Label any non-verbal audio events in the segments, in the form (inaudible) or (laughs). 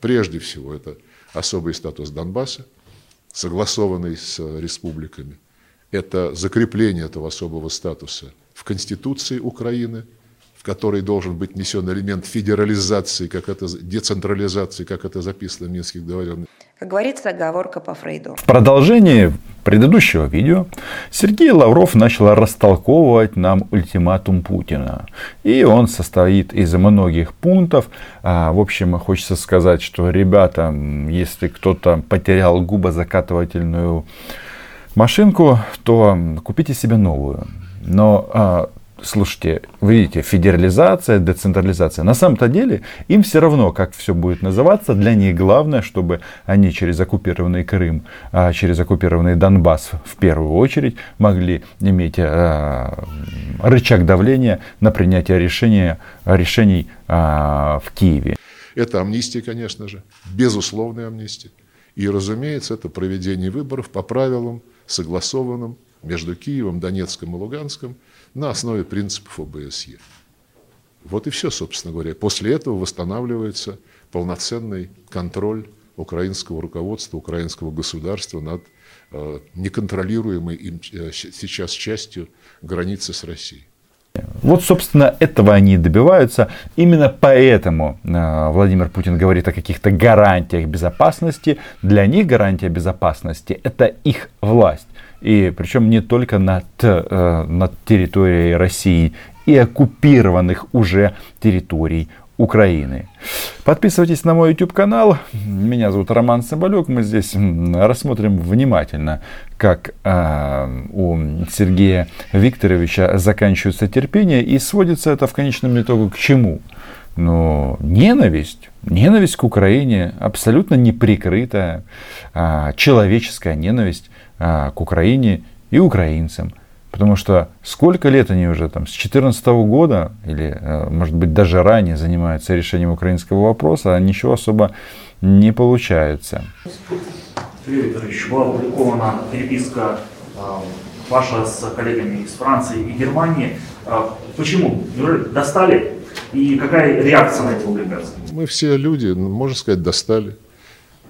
Прежде всего, это особый статус Донбасса, согласованный с республиками. Это закрепление этого особого статуса в Конституции Украины, в которой должен быть внесен элемент федерализации, как это, децентрализации, как это записано в Минских договоренностях. Как говорится, оговорка по Фрейду. В продолжении предыдущего видео Сергей Лавров начал растолковывать нам ультиматум Путина. И он состоит из многих пунктов. А, в общем, хочется сказать, что, ребята, если кто-то потерял губозакатывательную машинку, то купите себе новую. Но а, слушайте, вы видите, федерализация, децентрализация. На самом-то деле им все равно, как все будет называться. Для них главное, чтобы они через оккупированный Крым, а через оккупированный Донбасс в первую очередь могли иметь а, рычаг давления на принятие решения, решений а, в Киеве. Это амнистия, конечно же, безусловная амнистия. И, разумеется, это проведение выборов по правилам, согласованным между Киевом, Донецком и Луганском – на основе принципов ОБСЕ. Вот и все, собственно говоря. После этого восстанавливается полноценный контроль украинского руководства, украинского государства над э, неконтролируемой им э, сейчас частью границы с Россией. Вот, собственно, этого они и добиваются. Именно поэтому э, Владимир Путин говорит о каких-то гарантиях безопасности. Для них гарантия безопасности – это их власть. И причем не только над, э, над территорией России и оккупированных уже территорий Украины. Подписывайтесь на мой YouTube канал. Меня зовут Роман Соболек. Мы здесь рассмотрим внимательно, как э, у Сергея Викторовича заканчивается терпение и сводится это в конечном итоге к чему? Но ненависть, ненависть к Украине, абсолютно неприкрытая, э, человеческая ненависть к Украине и украинцам. Потому что сколько лет они уже там, с 2014 года, или э, может быть даже ранее занимаются решением украинского вопроса, а ничего особо не получается. Юрий Викторович, была опубликована переписка э, ваша с коллегами из Франции и Германии. Почему? Достали? И какая реакция на эти публикации? Мы все люди, можно сказать, достали.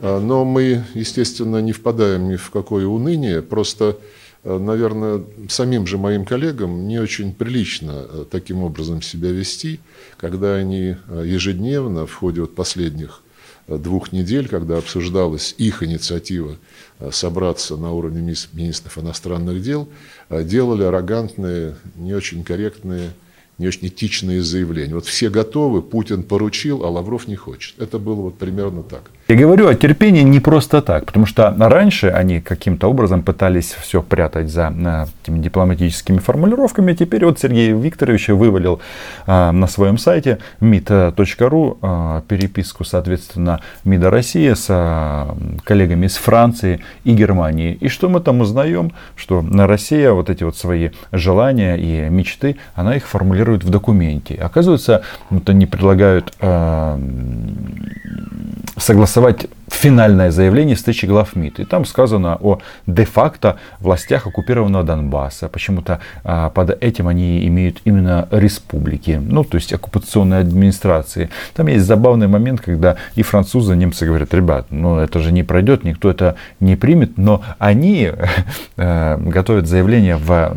А, но мы, естественно, не впадаем ни в какое уныние, просто, а, наверное, самим же моим коллегам не очень прилично а, таким образом себя вести, когда они ежедневно в ходе вот последних двух недель, когда обсуждалась их инициатива собраться на уровне министров иностранных дел, делали арогантные, не очень корректные не очень этичные заявления. Вот все готовы, Путин поручил, а Лавров не хочет. Это было вот примерно так. Я говорю о терпении не просто так, потому что раньше они каким-то образом пытались все прятать за э, этими дипломатическими формулировками. Теперь вот Сергей Викторович вывалил э, на своем сайте mit.ru э, переписку, соответственно, МИДа России с коллегами из Франции и Германии. И что мы там узнаем? Что Россия вот эти вот свои желания и мечты, она их формулирует в документе. Оказывается, вот они предлагают э, согласовать финальное заявление встречи глав МИД. И там сказано о де-факто властях оккупированного Донбасса. Почему-то а, под этим они имеют именно республики, ну, то есть оккупационные администрации. Там есть забавный момент, когда и французы, и немцы говорят, ребят, ну, это же не пройдет, никто это не примет, но они (laughs) э, готовят заявление в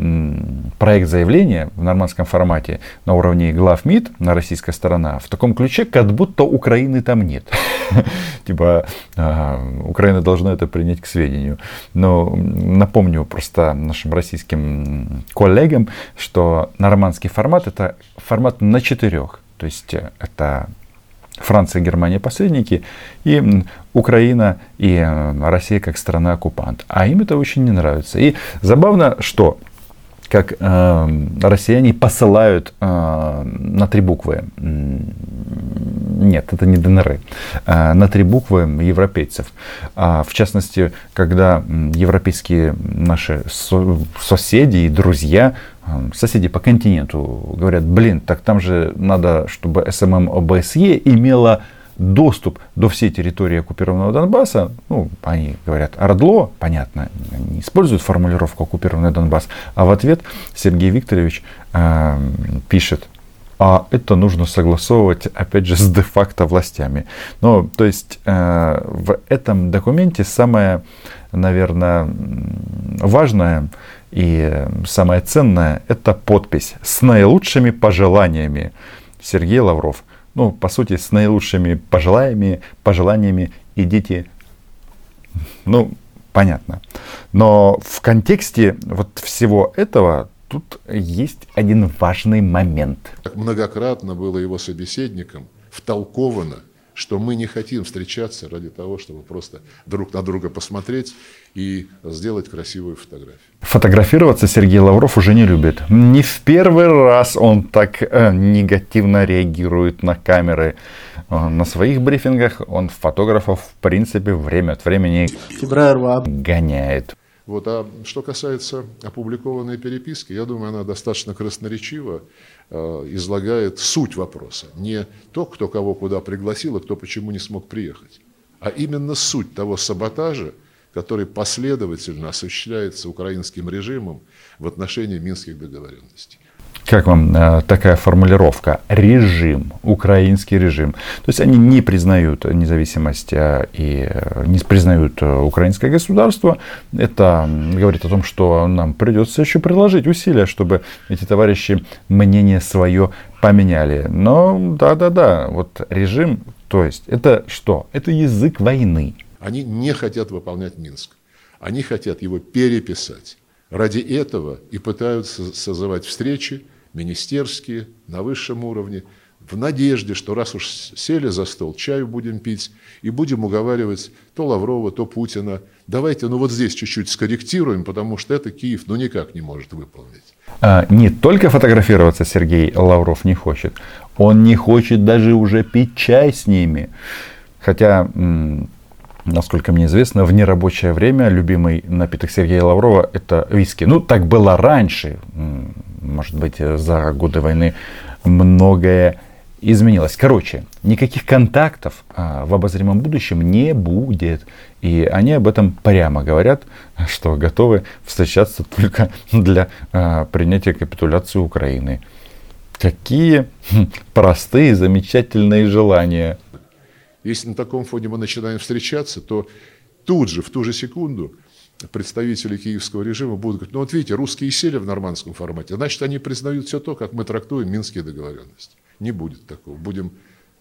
проект заявления в нормандском формате на уровне глав МИД, на российская сторона, в таком ключе, как будто Украины там нет. (laughs) Типа, Украина должна это принять к сведению. Но напомню просто нашим российским коллегам, что нормандский формат это формат на четырех. То есть э, это Франция, Германия посредники, и Украина и э, Россия как страна-оккупант. А им это очень не нравится. И забавно, что как э, россияне посылают э, на три буквы. Нет, это не ДНР. Э, на три буквы европейцев. А, в частности, когда европейские наши со- соседи и друзья э, соседи по континенту говорят, блин, так там же надо, чтобы СММ ОБСЕ имела доступ до всей территории оккупированного Донбасса, ну, они говорят Ордло, понятно, не используют формулировку оккупированный Донбасс, а в ответ Сергей Викторович э, пишет а это нужно согласовывать, опять же, с де-факто властями. Ну, то есть э, в этом документе самое, наверное, важное и самое ценное – это подпись с наилучшими пожеланиями Сергей Лавров. Ну, по сути, с наилучшими пожеланиями, пожеланиями идите. Ну, понятно. Но в контексте вот всего этого тут есть один важный момент. Многократно было его собеседником втолковано, что мы не хотим встречаться ради того, чтобы просто друг на друга посмотреть и сделать красивую фотографию. Фотографироваться Сергей Лавров уже не любит. Не в первый раз он так э, негативно реагирует на камеры. Э, на своих брифингах он фотографов в принципе время от времени гоняет. Вот. А что касается опубликованной переписки, я думаю, она достаточно красноречиво э, излагает суть вопроса. Не то, кто кого куда пригласил, а кто почему не смог приехать, а именно суть того саботажа, который последовательно осуществляется украинским режимом в отношении минских договоренностей. Как вам э, такая формулировка? Режим, украинский режим. То есть они не признают независимость э, и э, не признают украинское государство. Это говорит о том, что нам придется еще приложить усилия, чтобы эти товарищи мнение свое поменяли. Но да-да-да, вот режим, то есть это что? Это язык войны. Они не хотят выполнять Минск. Они хотят его переписать. Ради этого и пытаются созывать встречи, министерские, на высшем уровне, в надежде, что раз уж сели за стол, чаю будем пить и будем уговаривать то Лаврова, то Путина. Давайте, ну вот здесь чуть-чуть скорректируем, потому что это Киев ну никак не может выполнить. А, не только фотографироваться Сергей Лавров не хочет, он не хочет даже уже пить чай с ними. Хотя насколько мне известно, в нерабочее время любимый напиток Сергея Лаврова это виски. Ну, так было раньше. Может быть, за годы войны многое изменилось. Короче, никаких контактов а, в обозримом будущем не будет. И они об этом прямо говорят, что готовы встречаться только для а, принятия капитуляции Украины. Какие хм, простые, замечательные желания. Если на таком фоне мы начинаем встречаться, то тут же, в ту же секунду, представители киевского режима будут говорить, ну вот видите, русские сели в нормандском формате, значит, они признают все то, как мы трактуем минские договоренности. Не будет такого. Будем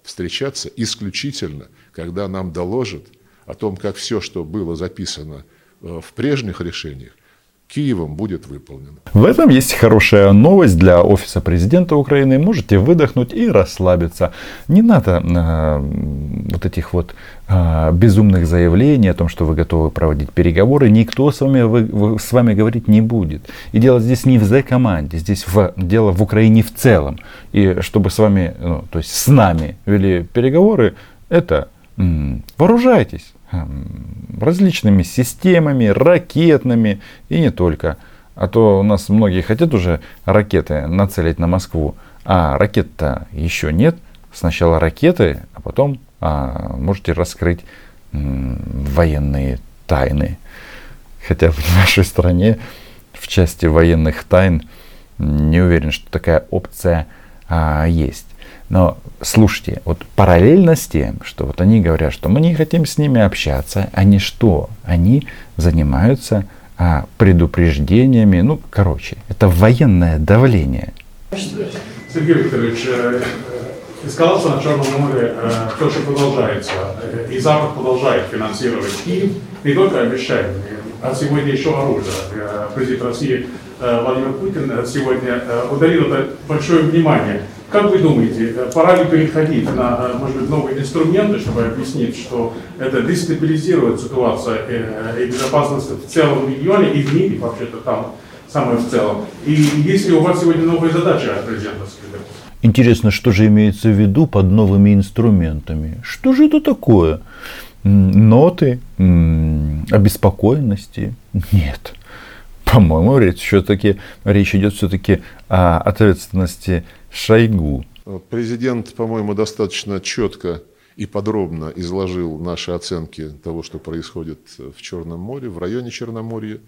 встречаться исключительно, когда нам доложат о том, как все, что было записано э, в прежних решениях, Киевом будет выполнено. В этом есть хорошая новость для офиса президента Украины. Можете выдохнуть и расслабиться. Не надо э, вот этих вот э, безумных заявлений о том, что вы готовы проводить переговоры. Никто с вами, вы, с вами говорить не будет. И дело здесь не в Z-команде, здесь в, дело в Украине в целом. И чтобы с вами, ну, то есть с нами вели переговоры, это м, вооружайтесь различными системами, ракетными и не только. А то у нас многие хотят уже ракеты нацелить на Москву, а ракет-то еще нет. Сначала ракеты, а потом а, можете раскрыть м, военные тайны. Хотя в нашей стране в части военных тайн не уверен, что такая опция а, есть. Но слушайте, вот параллельно с тем, что вот они говорят, что мы не хотим с ними общаться, они что? Они занимаются а, предупреждениями, ну, короче, это военное давление. Сергей Викторович, э, эскалация на Черном море э, тоже продолжается, э, и Запад продолжает финансировать Киев, не только обещаниями, а сегодня еще оружие. Президент России Владимир Путин сегодня ударил это большое внимание как вы думаете, пора ли переходить на, может быть, новые инструменты, чтобы объяснить, что это дестабилизирует ситуацию э, и безопасность в целом регионе и в мире, вообще-то там самое в целом? И есть ли у вас сегодня новые задачи от президента Интересно, что же имеется в виду под новыми инструментами? Что же это такое? Ноты? Обеспокоенности? Нет. По-моему, речь все-таки речь идет все-таки о ответственности Шойгу. Президент, по-моему, достаточно четко и подробно изложил наши оценки того, что происходит в Черном море, в районе Черноморья.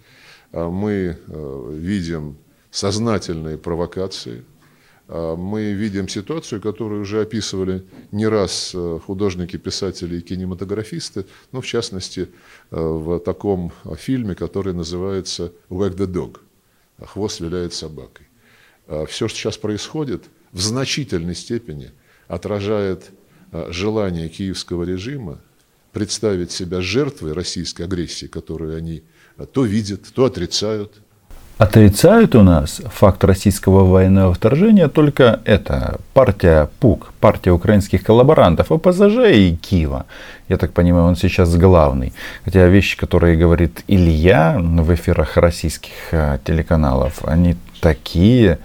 А мы э, видим сознательные провокации, а, мы видим ситуацию, которую уже описывали не раз э, художники, писатели и кинематографисты, ну, в частности, э, в таком фильме, который называется «Wag the Dog» – «Хвост виляет собакой». А, Все, что сейчас происходит, в значительной степени отражает а, желание киевского режима представить себя жертвой российской агрессии, которую они то видят, то отрицают – Отрицают у нас факт российского военного вторжения только это партия ПУК, партия украинских коллаборантов, ОПЗЖ и Киева. Я так понимаю, он сейчас главный. Хотя вещи, которые говорит Илья в эфирах российских э, телеканалов, они такие,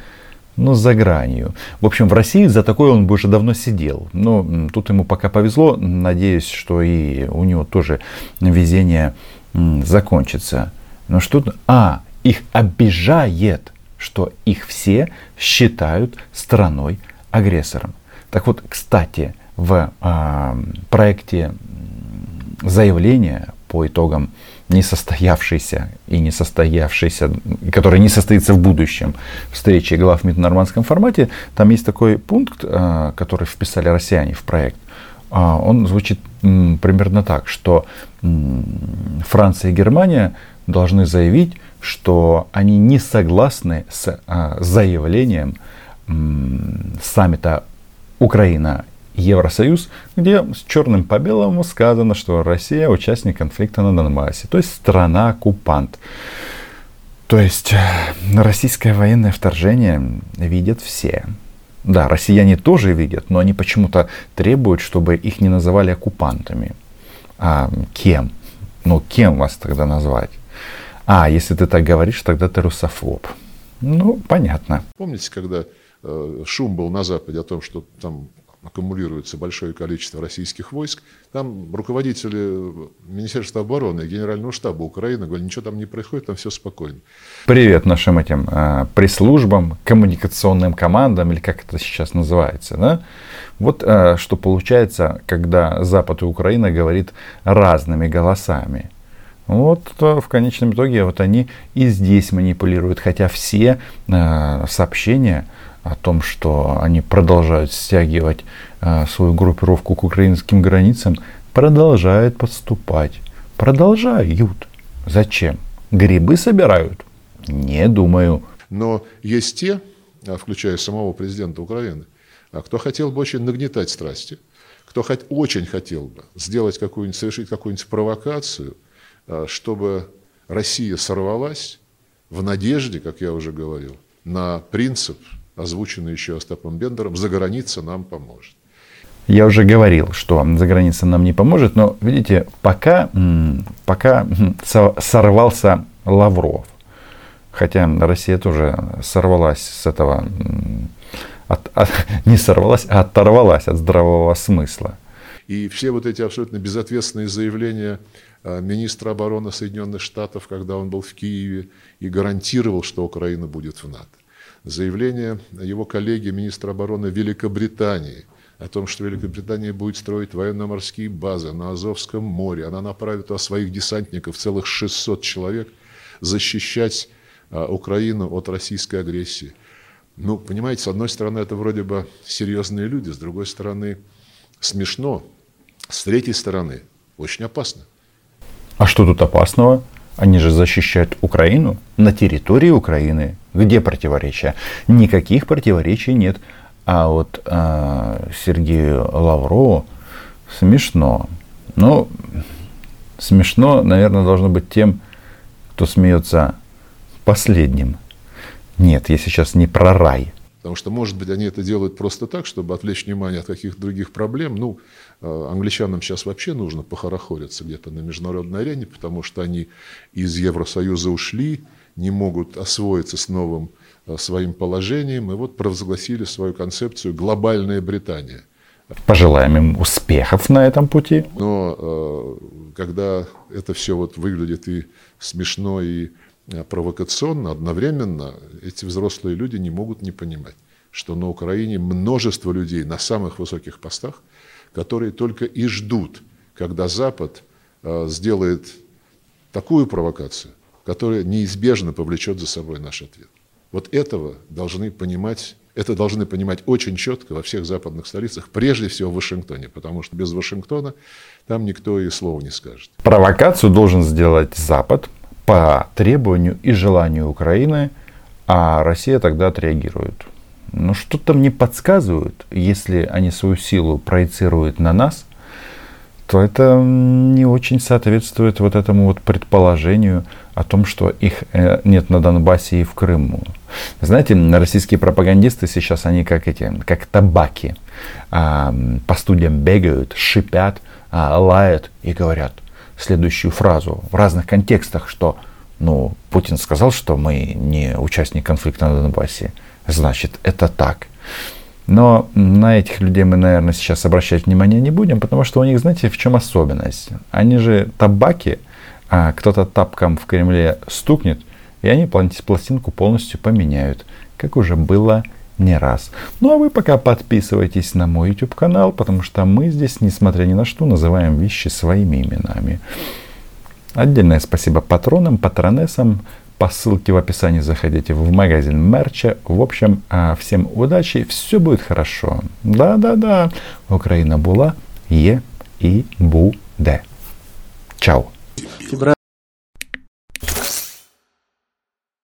ну, за гранью. В общем, в России за такое он бы уже давно сидел. Но тут ему пока повезло. Надеюсь, что и у него тоже везение закончится. Но что... А, их обижает, что их все считают страной-агрессором. Так вот, кстати, в э, проекте заявления по итогам несостоявшейся и несостоявшейся, который не состоится в будущем встречи глав МИД в нормандском формате, там есть такой пункт, э, который вписали россияне в проект. Э, он звучит э, примерно так, что э, Франция и Германия должны заявить, что они не согласны с а, заявлением саммита Украина Евросоюз, где с черным по белому сказано, что Россия участник конфликта на Донбассе, то есть страна-оккупант. То есть э, российское военное вторжение видят все. Да, россияне тоже видят, но они почему-то требуют, чтобы их не называли оккупантами. А кем? Ну, кем вас тогда назвать? А, если ты так говоришь, тогда ты русофоб. Ну, понятно. Помните, когда э, шум был на Западе о том, что там аккумулируется большое количество российских войск, там руководители Министерства обороны и Генерального штаба Украины говорят, ничего там не происходит, там все спокойно. Привет нашим этим э, пресс-службам, коммуникационным командам, или как это сейчас называется. Да? Вот э, что получается, когда Запад и Украина говорит разными голосами. Вот в конечном итоге вот они и здесь манипулируют, хотя все э, сообщения о том, что они продолжают стягивать э, свою группировку к украинским границам, продолжают подступать. Продолжают. Зачем? Грибы собирают? Не думаю. Но есть те, а, включая самого президента Украины, а, кто хотел бы очень нагнетать страсти, кто хоть, очень хотел бы сделать какую-нибудь, совершить какую-нибудь провокацию – Э, чтобы Россия сорвалась в надежде, как я уже говорил, на принцип, озвученный еще Остапом Бендером, «за граница нам поможет». Я уже говорил, что за граница нам не поможет, но видите, пока, пока сорвался Лавров, хотя Россия тоже сорвалась с этого, от, от, (laughs) не сорвалась, а оторвалась от здравого смысла. И все вот эти абсолютно безответственные заявления Э, министра обороны Соединенных Штатов, когда он был в Киеве и гарантировал, что Украина будет в НАТО. Заявление его коллеги, министра обороны Великобритании, о том, что Великобритания будет строить военно-морские базы на Азовском море. Она направит туда своих десантников, целых 600 человек, защищать а, Украину от российской агрессии. Ну, понимаете, с одной стороны, это вроде бы серьезные люди, с другой стороны, смешно, с третьей стороны, очень опасно. А что тут опасного? Они же защищают Украину на территории Украины. Где противоречия? Никаких противоречий нет. А вот э, Сергею Лаврову смешно. Ну, смешно, наверное, должно быть тем, кто смеется последним. Нет, я сейчас не про рай. Потому что, может быть, они это делают просто так, чтобы отвлечь внимание от каких-то других проблем. Ну, э, англичанам сейчас вообще нужно похорохориться где-то на международной арене, потому что они из Евросоюза ушли, не могут освоиться с новым э, своим положением, и вот провозгласили свою концепцию «глобальная Британия». Пожелаем им успехов на этом пути. Но э, когда это все вот выглядит и смешно, и Э, провокационно, одновременно эти взрослые люди не могут не понимать, что на Украине множество людей на самых высоких постах, которые только и ждут, когда Запад сделает такую провокацию, которая неизбежно повлечет за собой наш ответ. Вот этого должны понимать Это должны понимать очень четко во всех западных столицах, прежде всего в Вашингтоне, потому что без Вашингтона там никто и слова не скажет. Провокацию должен сделать Запад по требованию и желанию Украины, а Россия тогда отреагирует. Но что-то мне подсказывают, если они свою силу проецируют на нас, то это не очень соответствует вот этому вот предположению о том, что их э, нет на Донбассе и в Крыму. Знаете, российские пропагандисты сейчас, они как эти, как табаки, а, по студиям бегают, шипят, а, лают и говорят следующую фразу в разных контекстах, что ну, Путин сказал, что мы не участник конфликта на Донбассе, значит, это так. Но на этих людей мы, наверное, сейчас обращать внимание не будем, потому что у них, знаете, в чем особенность? Они же табаки, а кто-то тапком в Кремле стукнет, и они пластинку полностью поменяют, как уже было не раз. Ну а вы пока подписывайтесь на мой YouTube канал, потому что мы здесь, несмотря ни на что, называем вещи своими именами. Отдельное спасибо патронам, патронессам, по ссылке в описании заходите в магазин мерча. В общем, а, всем удачи, все будет хорошо. Да-да-да, Украина была, є і буде. Чао!